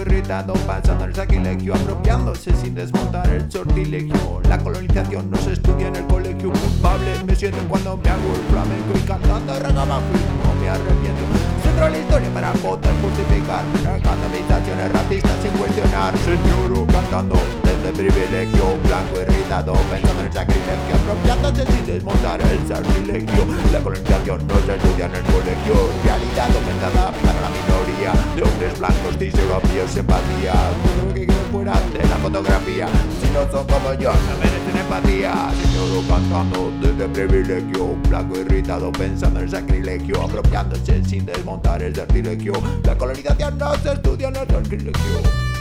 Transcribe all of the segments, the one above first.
irritado pasando el sacrilegio Apropiándose sin desmontar el sortilegio. La colonización no se estudia en el colegio. Culpable me siento cuando me hago el flamenco Y cantando no me arrepiento. Centro la historia para poder justificar. Canalizaciones racistas sin cuestionar. Señor cantando desde privilegio. Blanco irritado pensando en el sacrilegio Apropiándose sin desmontar el sacrilegio La colonización no se estudia en el colegio. Realidad aumentada De hombres blancos, europeos, empatía Todo que quede fuera de la fotografía. Si no son como yo, no merecen empatía. Señor cantando desde privilegio Blanco irritado pensando en sacrilegio Apropiándose sin desmontar el sacrilegio La colonización no se estudia en el sacrilegio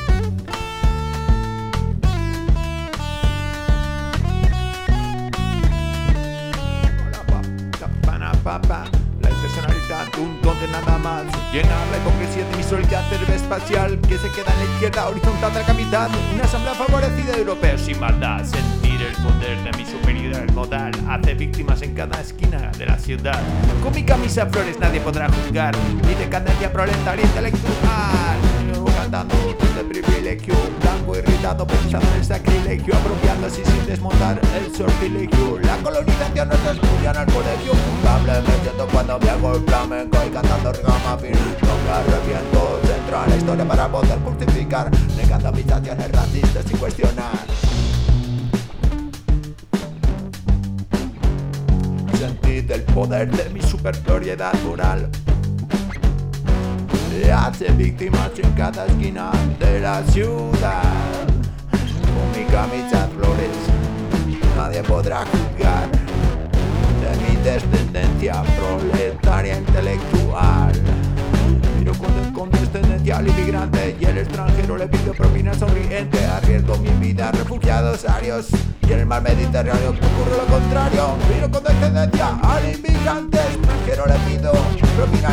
más. Llena la hipocresía de mi solidaridad espacial Que se queda en la izquierda horizontal de la capital. Una asamblea favorecida de europeos sin maldad. Sentir el poder de mi superioridad modal Hace víctimas en cada esquina de la ciudad. Con mi camisa flores nadie podrá juzgar Mi decadencia proletaria intelectual. Cantando desde privilegio Pensando en sacrilegio Apropiándose sin desmontar el sortilegio. La colonización no se estudia en el colegio me cuando me hago el flamenco y cantando fin No me arrepiento, centro a la historia para poder justificar. Negando habitaciones racistas sin cuestionar. Sentid el poder de mi superioridad moral. Hace víctimas en cada esquina de la ciudad mi flores Nadie podrá juzgar de mi descendencia proletaria intelectual. Miro con condescendencia al inmigrante y el extranjero le pido propina sonriente. Arriesgo mi vida, refugiados arios y en el mar Mediterráneo ocurre lo contrario. Miro con descendencia al inmigrante extranjero le pido propina